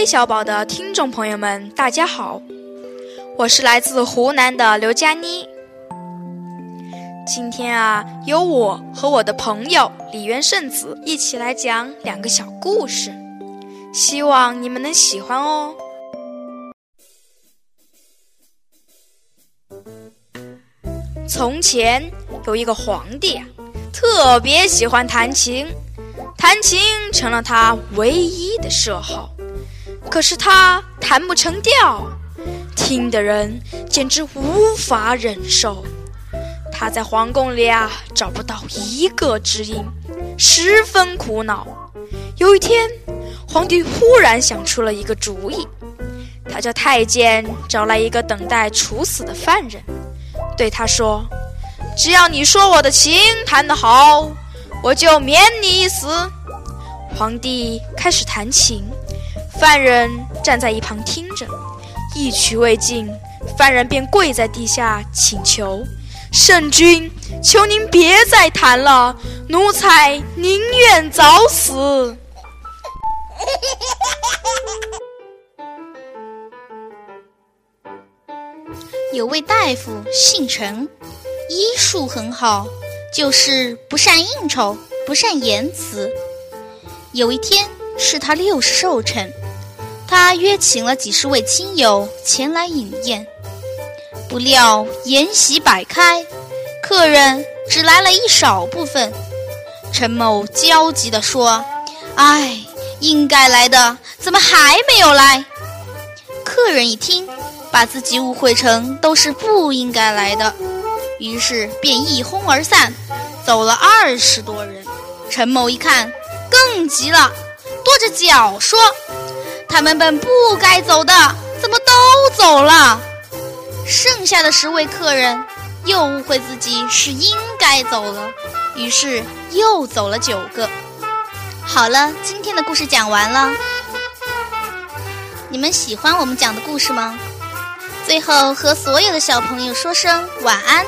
微小宝的听众朋友们，大家好，我是来自湖南的刘佳妮。今天啊，由我和我的朋友李元圣子一起来讲两个小故事，希望你们能喜欢哦。从前有一个皇帝，特别喜欢弹琴，弹琴成了他唯一的嗜好。可是他弹不成调，听的人简直无法忍受。他在皇宫里啊找不到一个知音，十分苦恼。有一天，皇帝忽然想出了一个主意，他叫太监找来一个等待处死的犯人，对他说：“只要你说我的琴弹得好，我就免你一死。”皇帝开始弹琴。犯人站在一旁听着，一曲未尽，犯人便跪在地下请求：“圣君，求您别再弹了，奴才宁愿早死。”有位大夫姓陈，医术很好，就是不善应酬，不善言辞。有一天是他六十寿辰。他约请了几十位亲友前来饮宴，不料筵席摆开，客人只来了一少部分。陈某焦急地说：“唉，应该来的怎么还没有来？”客人一听，把自己误会成都是不应该来的，于是便一哄而散，走了二十多人。陈某一看，更急了，跺着脚说。他们本不该走的，怎么都走了？剩下的十位客人又误会自己是应该走了，于是又走了九个。好了，今天的故事讲完了。你们喜欢我们讲的故事吗？最后和所有的小朋友说声晚安。